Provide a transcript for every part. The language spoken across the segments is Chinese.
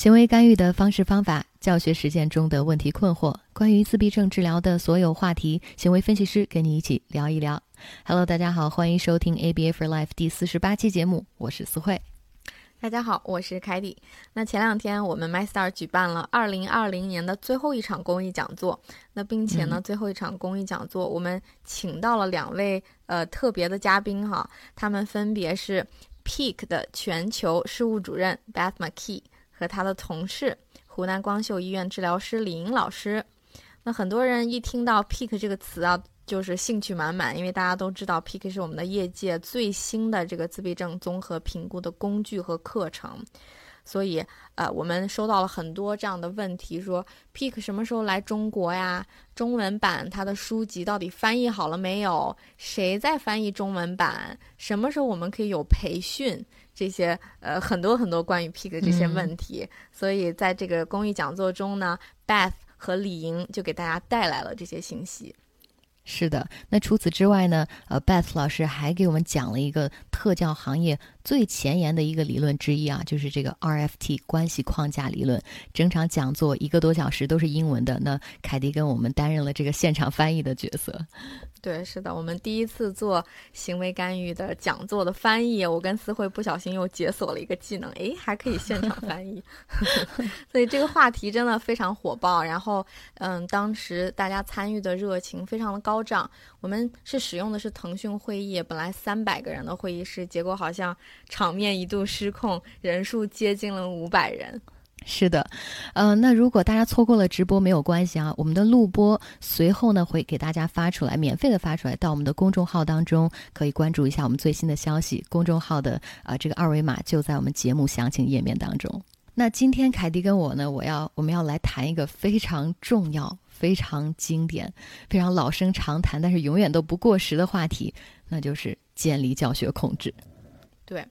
行为干预的方式方法，教学实践中的问题困惑，关于自闭症治疗的所有话题，行为分析师跟你一起聊一聊。Hello，大家好，欢迎收听 ABA for Life 第四十八期节目，我是思慧。大家好，我是凯蒂。那前两天我们 MyStar 举办了二零二零年的最后一场公益讲座，那并且呢，最后一场公益讲座我们请到了两位呃特别的嘉宾哈，他们分别是 Peak 的全球事务主任 Beth McKee 和他的同事湖南光秀医院治疗师李莹老师。那很多人一听到 Peak 这个词啊。就是兴趣满满，因为大家都知道，PK 是我们的业界最新的这个自闭症综合评估的工具和课程，所以呃，我们收到了很多这样的问题，说 PK 什么时候来中国呀？中文版它的书籍到底翻译好了没有？谁在翻译中文版？什么时候我们可以有培训？这些呃，很多很多关于 pig 的这些问题，所以在这个公益讲座中呢，Beth 和李莹就给大家带来了这些信息。是的，那除此之外呢？呃，Beth 老师还给我们讲了一个特教行业最前沿的一个理论之一啊，就是这个 RFT 关系框架理论。整场讲座一个多小时都是英文的，那凯迪跟我们担任了这个现场翻译的角色。对，是的，我们第一次做行为干预的讲座的翻译，我跟思慧不小心又解锁了一个技能，诶，还可以现场翻译，所以这个话题真的非常火爆。然后，嗯，当时大家参与的热情非常的高涨。我们是使用的是腾讯会议，本来三百个人的会议室，结果好像场面一度失控，人数接近了五百人。是的，呃，那如果大家错过了直播没有关系啊，我们的录播随后呢会给大家发出来，免费的发出来到我们的公众号当中，可以关注一下我们最新的消息。公众号的啊这个二维码就在我们节目详情页面当中。那今天凯迪跟我呢，我要我们要来谈一个非常重要、非常经典、非常老生常谈，但是永远都不过时的话题，那就是建立教学控制。对。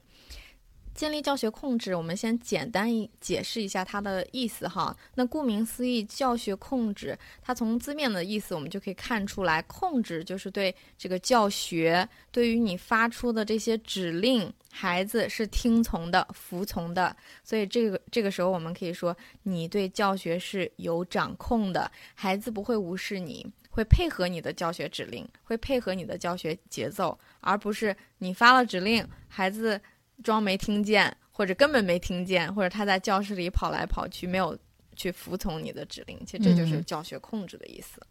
建立教学控制，我们先简单解释一下它的意思哈。那顾名思义，教学控制，它从字面的意思我们就可以看出来，控制就是对这个教学，对于你发出的这些指令，孩子是听从的、服从的。所以这个这个时候，我们可以说，你对教学是有掌控的，孩子不会无视你，会配合你的教学指令，会配合你的教学节奏，而不是你发了指令，孩子。装没听见，或者根本没听见，或者他在教室里跑来跑去，没有去服从你的指令，其实这就是教学控制的意思。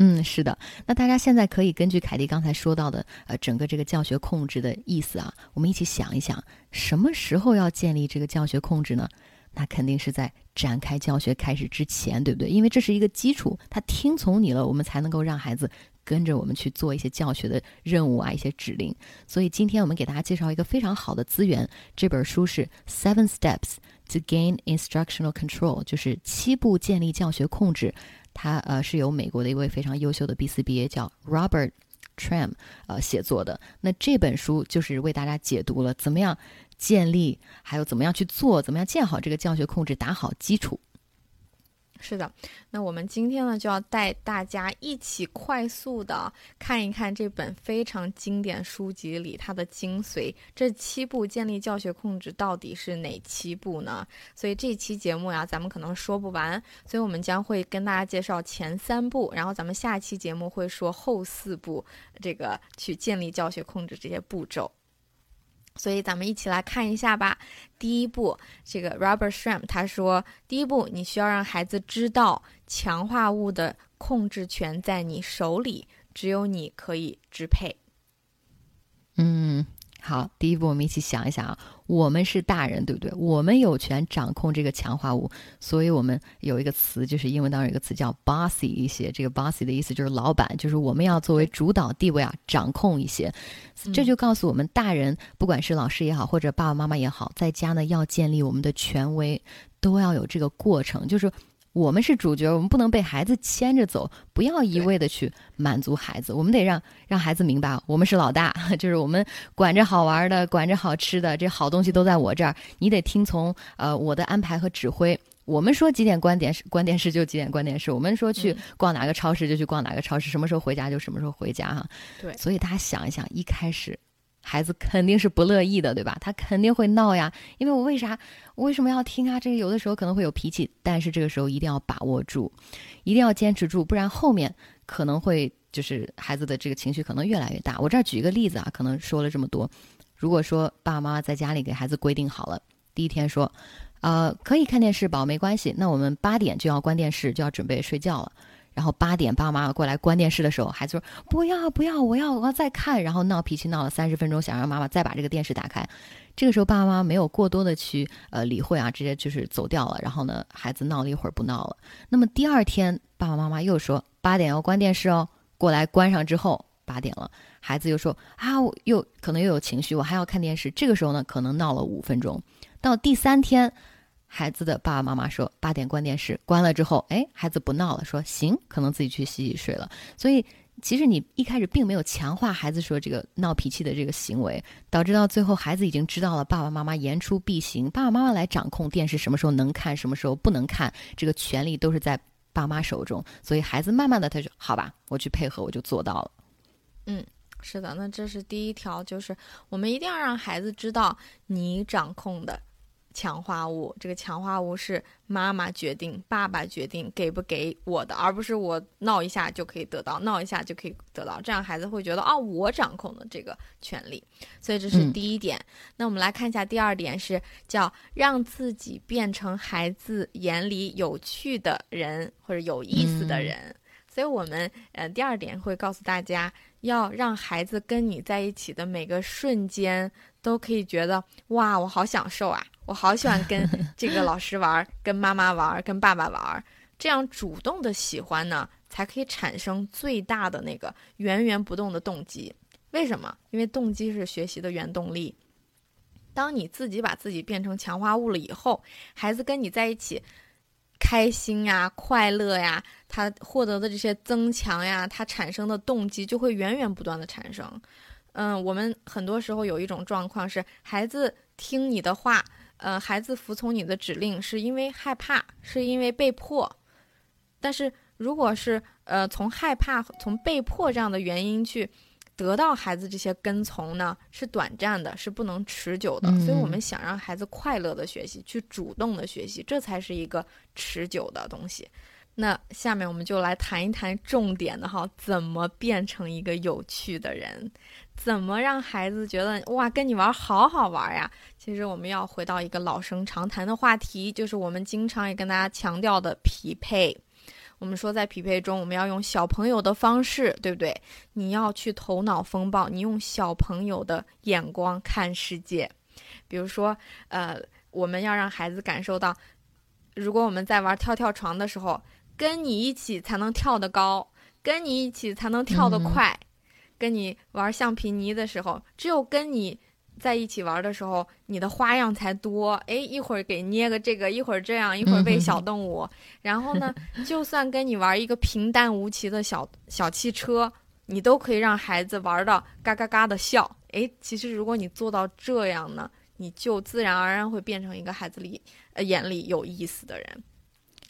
嗯，是的。那大家现在可以根据凯蒂刚才说到的，呃，整个这个教学控制的意思啊，我们一起想一想，什么时候要建立这个教学控制呢？那肯定是在展开教学开始之前，对不对？因为这是一个基础，他听从你了，我们才能够让孩子。跟着我们去做一些教学的任务啊，一些指令。所以今天我们给大家介绍一个非常好的资源，这本书是《Seven Steps to Gain Instructional Control》，就是七步建立教学控制。它呃是由美国的一位非常优秀的 BCBA 叫 Robert Tram 呃写作的。那这本书就是为大家解读了怎么样建立，还有怎么样去做，怎么样建好这个教学控制，打好基础。是的，那我们今天呢就要带大家一起快速的看一看这本非常经典书籍里它的精髓。这七步建立教学控制到底是哪七步呢？所以这期节目呀，咱们可能说不完，所以我们将会跟大家介绍前三步，然后咱们下期节目会说后四步，这个去建立教学控制这些步骤。所以咱们一起来看一下吧。第一步，这个 Robert Shrim，他说，第一步你需要让孩子知道强化物的控制权在你手里，只有你可以支配。嗯。好，第一步我们一起想一想啊，我们是大人，对不对？我们有权掌控这个强化物，所以我们有一个词，就是英文当中有一个词叫 bossy 一些。这个 bossy 的意思就是老板，就是我们要作为主导地位啊，掌控一些。这就告诉我们，大人不管是老师也好，或者爸爸妈妈也好，在家呢要建立我们的权威，都要有这个过程，就是。我们是主角，我们不能被孩子牵着走，不要一味的去满足孩子，我们得让让孩子明白，我们是老大，就是我们管着好玩的，管着好吃的，这好东西都在我这儿，你得听从呃我的安排和指挥。我们说几点关电视，关电视就几点关电视。我们说去逛哪个超市就去逛哪个超市，什么时候回家就什么时候回家哈。对，所以大家想一想，一开始。孩子肯定是不乐意的，对吧？他肯定会闹呀，因为我为啥我为什么要听啊？这个有的时候可能会有脾气，但是这个时候一定要把握住，一定要坚持住，不然后面可能会就是孩子的这个情绪可能越来越大。我这儿举一个例子啊，可能说了这么多，如果说爸爸妈妈在家里给孩子规定好了，第一天说，呃，可以看电视，宝宝没关系，那我们八点就要关电视，就要准备睡觉了。然后八点爸爸妈妈过来关电视的时候，孩子说不要不要，我要我要再看，然后闹脾气闹了三十分钟，想让妈妈再把这个电视打开。这个时候爸爸妈妈没有过多的去呃理会啊，直接就是走掉了。然后呢，孩子闹了一会儿不闹了。那么第二天爸爸妈妈又说八点要关电视哦，过来关上之后八点了，孩子又说啊，我又可能又有情绪，我还要看电视。这个时候呢，可能闹了五分钟。到第三天。孩子的爸爸妈妈说八点关电视，关了之后，哎，孩子不闹了，说行，可能自己去洗洗睡了。所以其实你一开始并没有强化孩子说这个闹脾气的这个行为，导致到最后孩子已经知道了爸爸妈妈言出必行，爸爸妈妈来掌控电视什么时候能看，什么时候不能看，这个权利都是在爸妈手中。所以孩子慢慢的他就好吧，我去配合，我就做到了。嗯，是的，那这是第一条，就是我们一定要让孩子知道你掌控的。强化物，这个强化物是妈妈决定、爸爸决定给不给我的，而不是我闹一下就可以得到，闹一下就可以得到，这样孩子会觉得哦，我掌控了这个权利。所以这是第一点。那我们来看一下第二点，是叫让自己变成孩子眼里有趣的人或者有意思的人。所以我们呃第二点会告诉大家，要让孩子跟你在一起的每个瞬间都可以觉得哇，我好享受啊。我好喜欢跟 这个老师玩，跟妈妈玩，跟爸爸玩，这样主动的喜欢呢，才可以产生最大的那个源源不动的动机。为什么？因为动机是学习的原动力。当你自己把自己变成强化物了以后，孩子跟你在一起，开心呀、快乐呀，他获得的这些增强呀，他产生的动机就会源源不断的产生。嗯，我们很多时候有一种状况是，孩子听你的话。呃，孩子服从你的指令是因为害怕，是因为被迫。但是，如果是呃从害怕、从被迫这样的原因去得到孩子这些跟从呢，是短暂的，是不能持久的。所以，我们想让孩子快乐的学习，去主动的学习，这才是一个持久的东西。那下面我们就来谈一谈重点的哈，怎么变成一个有趣的人。怎么让孩子觉得哇，跟你玩好好玩呀？其实我们要回到一个老生常谈的话题，就是我们经常也跟大家强调的匹配。我们说在匹配中，我们要用小朋友的方式，对不对？你要去头脑风暴，你用小朋友的眼光看世界。比如说，呃，我们要让孩子感受到，如果我们在玩跳跳床的时候，跟你一起才能跳得高，跟你一起才能跳得快。跟你玩橡皮泥的时候，只有跟你在一起玩的时候，你的花样才多。哎，一会儿给捏个这个，一会儿这样，一会儿喂小动物。然后呢，就算跟你玩一个平淡无奇的小小汽车，你都可以让孩子玩到嘎嘎嘎的笑。哎，其实如果你做到这样呢，你就自然而然会变成一个孩子里呃眼里有意思的人。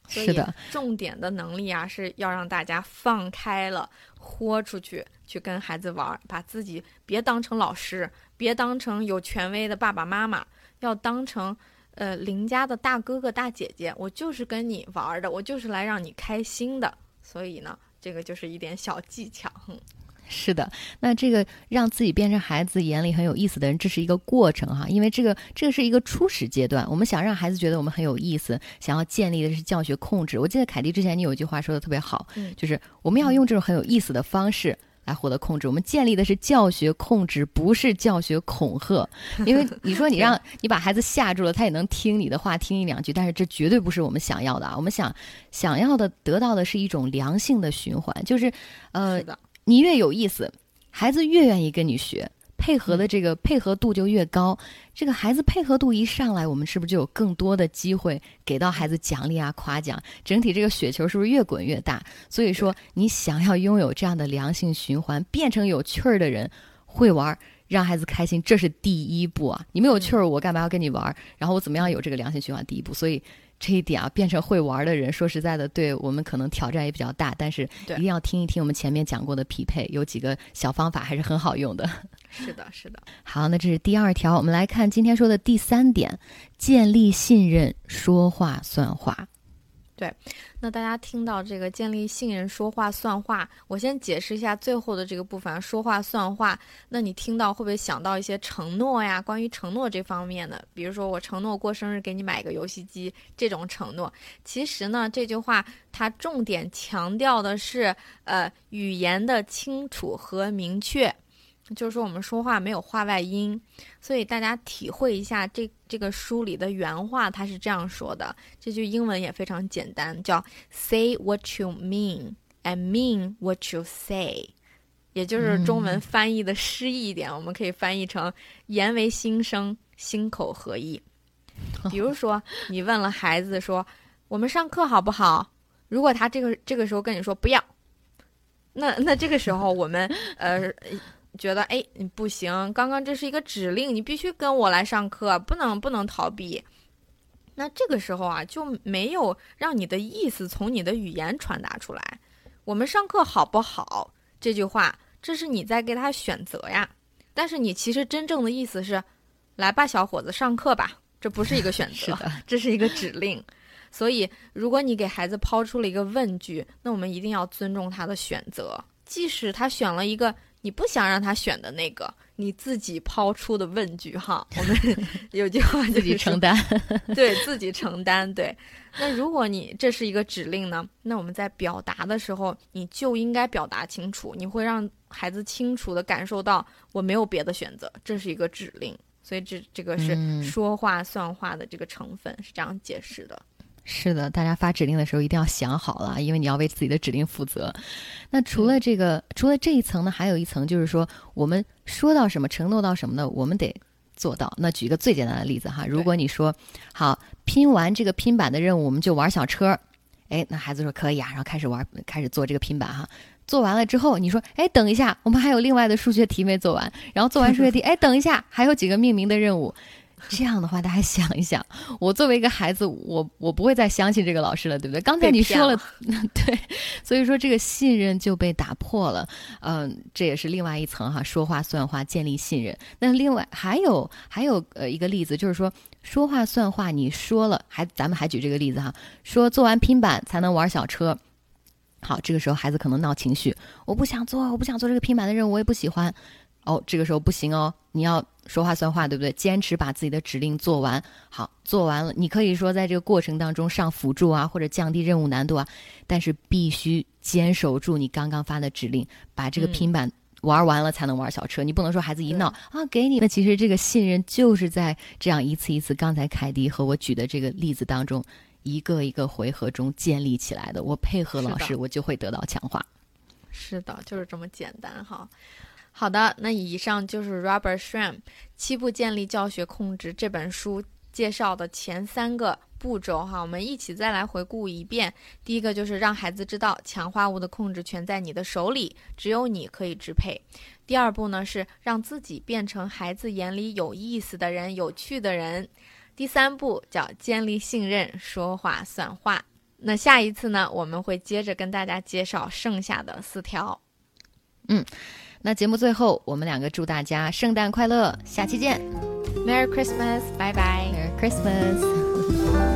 是的，重点的能力啊，是要让大家放开了，豁出去，去跟孩子玩，把自己别当成老师，别当成有权威的爸爸妈妈，要当成呃邻家的大哥哥大姐姐。我就是跟你玩的，我就是来让你开心的。所以呢，这个就是一点小技巧。是的，那这个让自己变成孩子眼里很有意思的人，这是一个过程哈，因为这个这个是一个初始阶段。我们想让孩子觉得我们很有意思，想要建立的是教学控制。我记得凯蒂之前你有一句话说的特别好，就是我们要用这种很有意思的方式来获得控制。我们建立的是教学控制，不是教学恐吓。因为 你说你让你把孩子吓住了，他也能听你的话听一两句，但是这绝对不是我们想要的啊。我们想想要的得到的是一种良性的循环，就是呃。你越有意思，孩子越愿意跟你学，配合的这个配合度就越高。这个孩子配合度一上来，我们是不是就有更多的机会给到孩子奖励啊、夸奖？整体这个雪球是不是越滚越大？所以说，你想要拥有这样的良性循环，变成有趣儿的人，会玩，让孩子开心，这是第一步啊！你没有趣儿，我干嘛要跟你玩儿？然后我怎么样有这个良性循环？第一步，所以这一点啊，变成会玩的人，说实在的，对我们可能挑战也比较大。但是一定要听一听我们前面讲过的匹配，有几个小方法还是很好用的。是的，是的。好，那这是第二条，我们来看今天说的第三点：建立信任，说话算话。对，那大家听到这个建立信任、说话算话，我先解释一下最后的这个部分，说话算话。那你听到会不会想到一些承诺呀？关于承诺这方面的，比如说我承诺过生日给你买个游戏机这种承诺。其实呢，这句话它重点强调的是，呃，语言的清楚和明确。就是说，我们说话没有话外音，所以大家体会一下这这个书里的原话，它是这样说的。这句英文也非常简单，叫 “Say what you mean and mean what you say”，也就是中文翻译的诗意一点，我们可以翻译成“言为心声，心口合一 ”。比如说，你问了孩子说：“我们上课好不好？”如果他这个这个时候跟你说“不要”，那那这个时候我们呃。觉得哎，你不行，刚刚这是一个指令，你必须跟我来上课，不能不能逃避。那这个时候啊，就没有让你的意思从你的语言传达出来。我们上课好不好？这句话，这是你在给他选择呀。但是你其实真正的意思是，来吧，小伙子，上课吧。这不是一个选择，这是一个指令。所以，如果你给孩子抛出了一个问句，那我们一定要尊重他的选择，即使他选了一个。你不想让他选的那个，你自己抛出的问句哈，我们有句话自己承担，对自己承担。对，那如果你这是一个指令呢，那我们在表达的时候，你就应该表达清楚，你会让孩子清楚的感受到我没有别的选择，这是一个指令。所以这这个是说话算话的这个成分是这样解释的。是的，大家发指令的时候一定要想好了，因为你要为自己的指令负责。那除了这个，除了这一层呢，还有一层就是说，我们说到什么，承诺到什么呢？我们得做到。那举一个最简单的例子哈，如果你说好拼完这个拼板的任务，我们就玩小车，哎，那孩子说可以啊，然后开始玩，开始做这个拼板哈。做完了之后，你说哎，等一下，我们还有另外的数学题没做完。然后做完数学题，哎，等一下，还有几个命名的任务。这样的话，大家想一想，我作为一个孩子，我我不会再相信这个老师了，对不对？刚才你说了，对，所以说这个信任就被打破了。嗯，这也是另外一层哈，说话算话，建立信任。那另外还有还有呃一个例子，就是说说话算话，你说了，还咱们还举这个例子哈，说做完拼板才能玩小车。好，这个时候孩子可能闹情绪，我不想做，我不想做这个拼板的任务，我也不喜欢。哦，这个时候不行哦，你要说话算话，对不对？坚持把自己的指令做完。好，做完了，你可以说在这个过程当中上辅助啊，或者降低任务难度啊，但是必须坚守住你刚刚发的指令，把这个拼板玩完了才能玩小车。你不能说孩子一闹啊，给你。那其实这个信任就是在这样一次一次，刚才凯迪和我举的这个例子当中，一个一个回合中建立起来的。我配合老师，我就会得到强化。是的，就是这么简单哈。好的，那以上就是 Robert Schramm《七步建立教学控制》这本书介绍的前三个步骤哈，我们一起再来回顾一遍。第一个就是让孩子知道强化物的控制权在你的手里，只有你可以支配。第二步呢是让自己变成孩子眼里有意思的人、有趣的人。第三步叫建立信任，说话算话。那下一次呢，我们会接着跟大家介绍剩下的四条。嗯。那节目最后，我们两个祝大家圣诞快乐，下期见，Merry Christmas，拜拜，Merry Christmas。